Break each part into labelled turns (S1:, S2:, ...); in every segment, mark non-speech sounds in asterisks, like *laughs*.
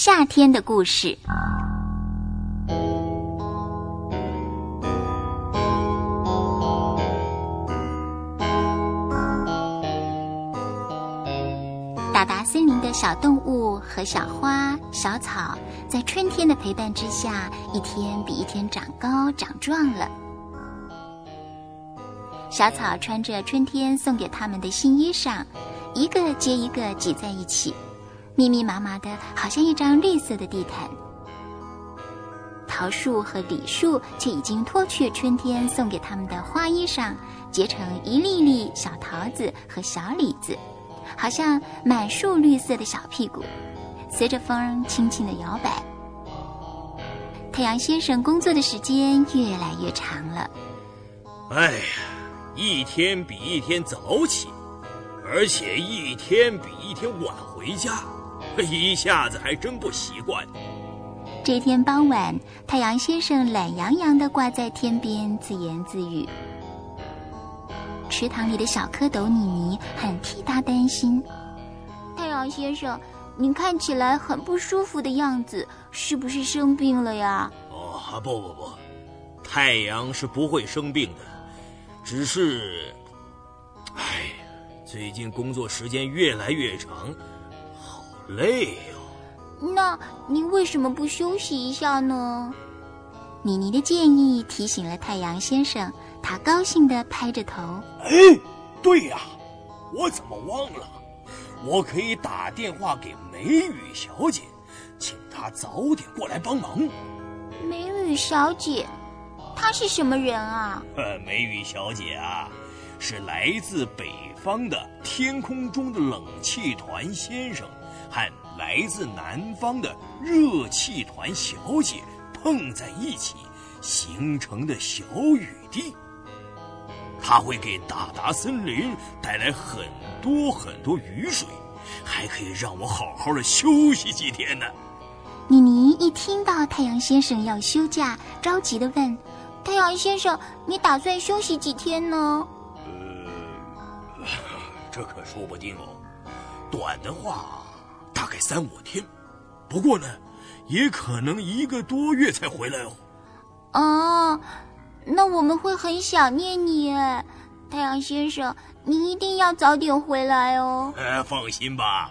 S1: 夏天的故事。达达森林的小动物和小花、小草，在春天的陪伴之下，一天比一天长高长壮了。小草穿着春天送给他们的新衣裳，一个接一个挤在一起，密密麻麻的，好像一张绿色的地毯。桃树和李树却已经脱去春天送给他们的花衣裳，结成一粒粒小桃子和小李子，好像满树绿色的小屁股，随着风轻轻的摇摆。太阳先生工作的时间越来越长了。
S2: 哎呀！一天比一天早起，而且一天比一天晚回家，一下子还真不习惯。
S1: 这天傍晚，太阳先生懒洋洋地挂在天边，自言自语。池塘里的小蝌蚪妮妮很替他担心。太阳先生，你看起来很不舒服的样子，是不是生病了呀？
S2: 哦，不不不，太阳是不会生病的。只是，哎，最近工作时间越来越长，好累哟。
S1: 那您为什么不休息一下呢？妮妮的建议提醒了太阳先生，他高兴地拍着头。
S2: 哎，对呀，我怎么忘了？我可以打电话给梅雨小姐，请她早点过来帮忙。
S1: 梅雨小姐。她是什么人啊？
S2: 呃 *laughs* 梅雨小姐啊，是来自北方的天空中的冷气团先生和来自南方的热气团小姐碰在一起形成的小雨滴。它会给大达森林带来很多很多雨水，还可以让我好好的休息几天呢。
S1: 妮妮一听到太阳先生要休假，着急的问。太阳先生，你打算休息几天呢？
S2: 呃，*laughs* 这可说不定哦。短的话，大概三五天；不过呢，也可能一个多月才回来哦。
S1: 哦，那我们会很想念你，太阳先生，你一定要早点回来哦。
S2: 哎，放心吧，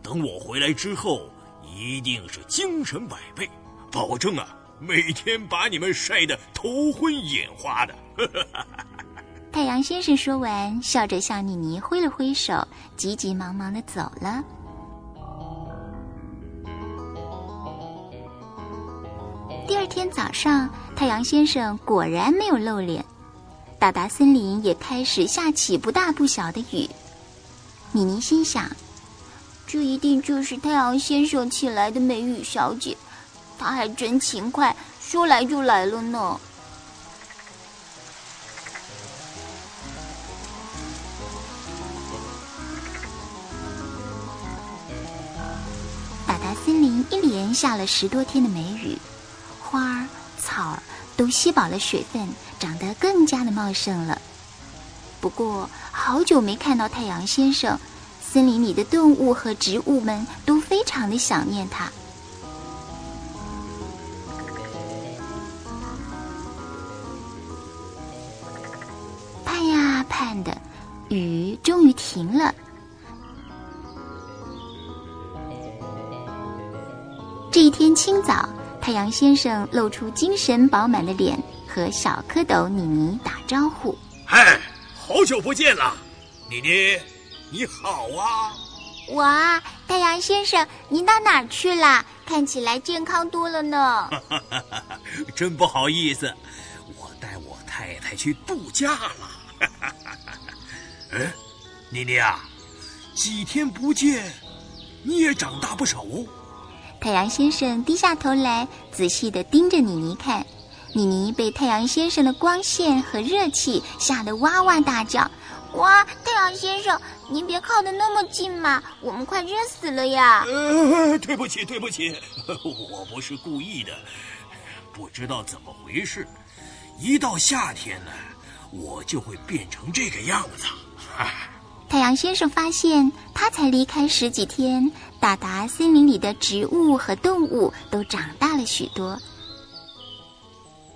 S2: 等我回来之后，一定是精神百倍，保证啊。每天把你们晒得头昏眼花的。*laughs*
S1: 太阳先生说完，笑着向妮妮挥了挥手，急急忙忙的走了。第二天早上，太阳先生果然没有露脸，达达森林也开始下起不大不小的雨。米妮心想，这一定就是太阳先生请来的美雨小姐。她还真勤快，说来就来了呢。达达森林一连下了十多天的梅雨，花儿、草儿都吸饱了水分，长得更加的茂盛了。不过，好久没看到太阳先生，森林里的动物和植物们都非常的想念他。盼的雨终于停了。这一天清早，太阳先生露出精神饱满的脸，和小蝌蚪妮妮打招呼：“
S2: 嗨，好久不见了，妮妮，你好啊！
S1: 哇，太阳先生，您到哪儿去了？看起来健康多了呢。*laughs*
S2: 真不好意思，我带我太太去度假了。*laughs* ”哎，妮妮啊，几天不见，你也长大不少哦。
S1: 太阳先生低下头来，仔细的盯着妮妮看。妮妮被太阳先生的光线和热气吓得哇哇大叫：“哇，太阳先生，您别靠得那么近嘛，我们快热死了呀！”
S2: 呃，*laughs* 对不起，对不起，*laughs* 我不是故意的，不知道怎么回事，一到夏天呢。我就会变成这个样子。*laughs*
S1: 太阳先生发现，他才离开十几天，达达森林里的植物和动物都长大了许多。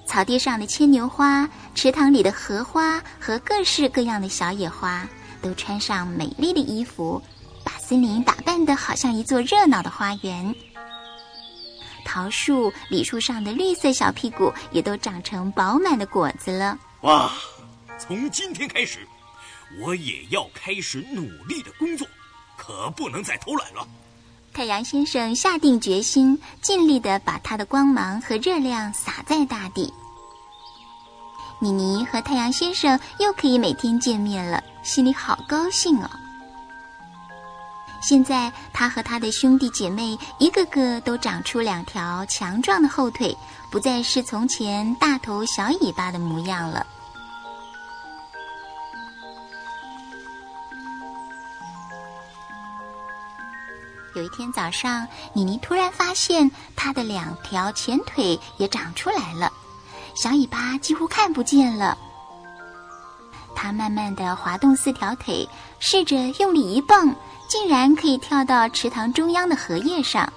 S1: 草地上的牵牛花，池塘里的荷花和各式各样的小野花，都穿上美丽的衣服，把森林打扮得好像一座热闹的花园。桃树、李树上的绿色小屁股也都长成饱满的果子了。
S2: 哇！从今天开始。我也要开始努力的工作，可不能再偷懒了。
S1: 太阳先生下定决心，尽力的把他的光芒和热量洒在大地。妮妮和太阳先生又可以每天见面了，心里好高兴哦。现在他和他的兄弟姐妹一个个都长出两条强壮的后腿，不再是从前大头小尾巴的模样了。有一天早上，妮妮突然发现她的两条前腿也长出来了，小尾巴几乎看不见了。她慢慢的滑动四条腿，试着用力一蹦，竟然可以跳到池塘中央的荷叶上。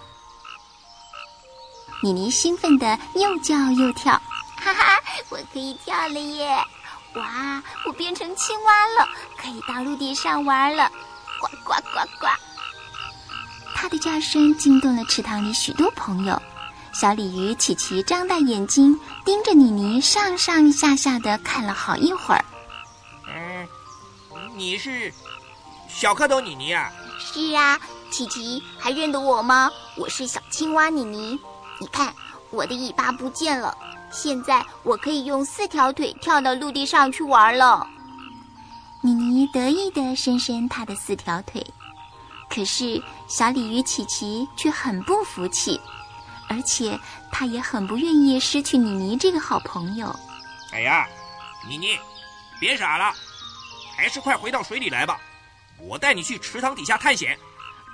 S1: 妮妮兴奋的又叫又跳，哈哈，我可以跳了耶！哇，我变成青蛙了，可以到陆地上玩了，呱呱呱呱！它的叫声惊动了池塘里许多朋友。小鲤鱼琪琪张大眼睛盯着妮妮，上上下下的看了好一会儿。
S3: 嗯，你是小蝌蚪妮妮啊？
S4: 是啊，琪琪还认得我吗？我是小青蛙妮妮。你看，我的尾巴不见了，现在我可以用四条腿跳到陆地上去玩了。
S1: 妮妮得意的伸伸她的四条腿。可是小鲤鱼琪琪却很不服气，而且他也很不愿意失去妮妮这个好朋友。
S3: 哎呀，妮妮，别傻了，还是快回到水里来吧，我带你去池塘底下探险。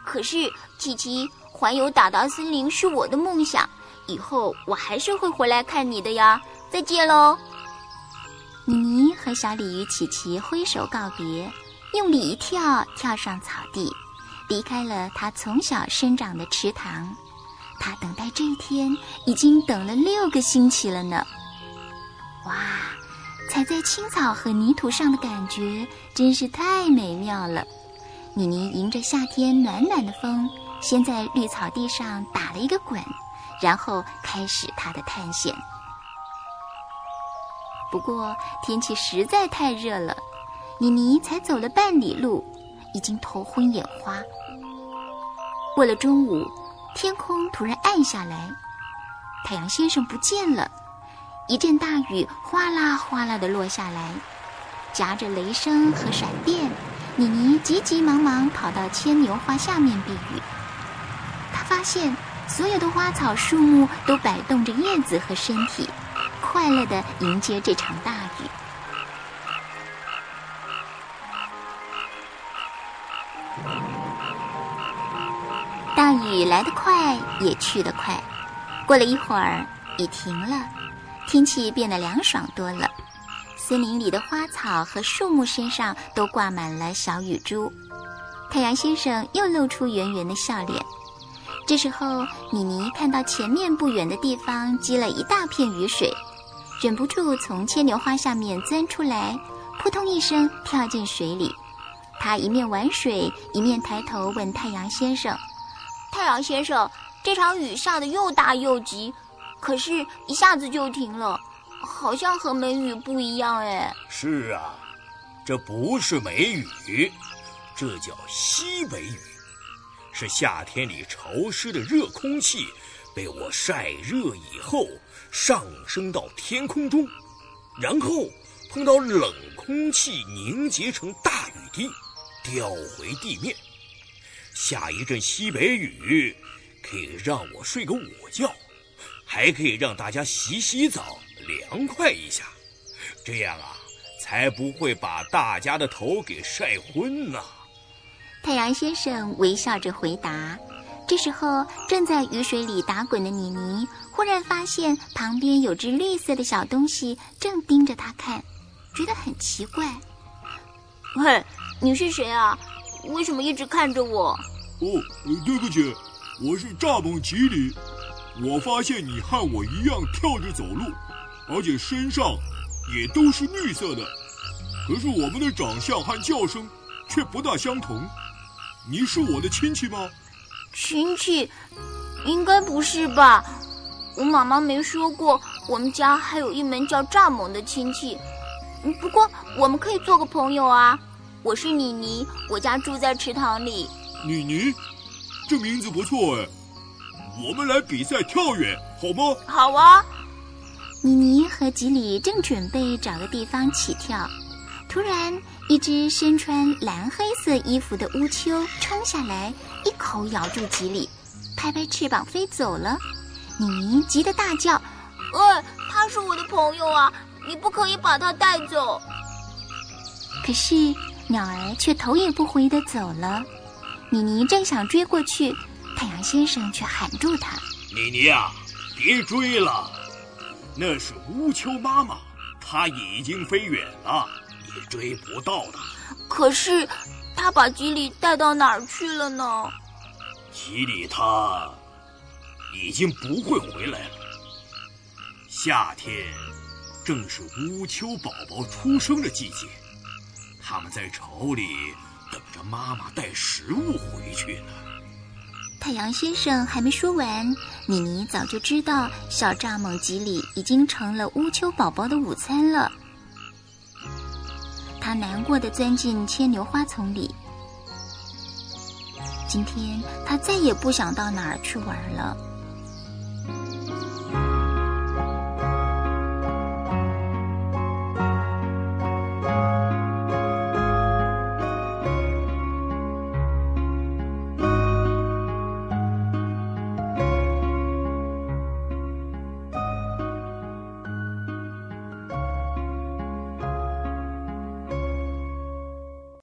S4: 可是琪琪，环游达达森林是我的梦想，以后我还是会回来看你的呀。再见喽！
S1: 妮妮和小鲤鱼琪琪挥手告别，用力一跳，跳上草地。离开了他从小生长的池塘，他等待这一天已经等了六个星期了呢。哇，踩在青草和泥土上的感觉真是太美妙了。妮妮迎着夏天暖暖的风，先在绿草地上打了一个滚，然后开始她的探险。不过天气实在太热了，妮妮才走了半里路，已经头昏眼花。过了中午，天空突然暗下来，太阳先生不见了。一阵大雨哗啦哗啦的落下来，夹着雷声和闪电。妮妮急急忙忙跑到牵牛花下面避雨。她发现所有的花草树木都摆动着叶子和身体，快乐地迎接这场大雨。雨来得快，也去得快。过了一会儿，雨停了，天气变得凉爽多了。森林里的花草和树木身上都挂满了小雨珠。太阳先生又露出圆圆的笑脸。这时候，米妮看到前面不远的地方积了一大片雨水，忍不住从牵牛花下面钻出来，扑通一声跳进水里。她一面玩水，一面抬头问太阳先生。
S4: 太阳先生，这场雨下的又大又急，可是一下子就停了，好像和梅雨不一样哎。
S2: 是啊，这不是梅雨，这叫西北雨，是夏天里潮湿的热空气被我晒热以后上升到天空中，然后碰到冷空气凝结成大雨滴，掉回地面。下一阵西北雨，可以让我睡个午觉，还可以让大家洗洗澡，凉快一下。这样啊，才不会把大家的头给晒昏呢。
S1: 太阳先生微笑着回答。这时候，正在雨水里打滚的妮妮忽然发现旁边有只绿色的小东西正盯着她看，觉得很奇怪。
S5: 喂，
S4: 你是谁啊？为什么一直看着我？
S5: 哦，对不起，我是蚱蜢吉里。我发现你和我一样跳着走路，而且身上也都是绿色的。可是我们的长相和叫声却不大相同。你是我的亲戚吗？
S4: 亲戚？应该不是吧？我妈妈没说过，我们家还有一门叫蚱蜢的亲戚。不过我们可以做个朋友啊。我是妮妮，我家住在池塘里。
S5: 妮妮，这名字不错哎。我们来比赛跳远好吗？
S4: 好啊。
S1: 妮妮和吉里正准备找个地方起跳，突然一只身穿蓝黑色衣服的乌秋冲下来，一口咬住吉里，拍拍翅膀飞走了。妮妮急得大叫：“
S4: 哎，他是我的朋友啊，你不可以把他带走！”
S1: 可是。鸟儿却头也不回地走了，妮妮正想追过去，太阳先生却喊住她：“
S2: 妮妮啊，别追了，那是乌秋妈妈，她已经飞远了，你追不到的。
S4: 可是，她把吉里带到哪儿去了呢？
S2: 吉里他已经不会回来了。夏天正是乌秋宝宝出生的季节。”他们在巢里等着妈妈带食物回去呢。
S1: 太阳先生还没说完，妮妮早就知道小蚱蜢吉里已经成了乌秋宝宝的午餐了。他难过的钻进牵牛花丛里。今天他再也不想到哪儿去玩了。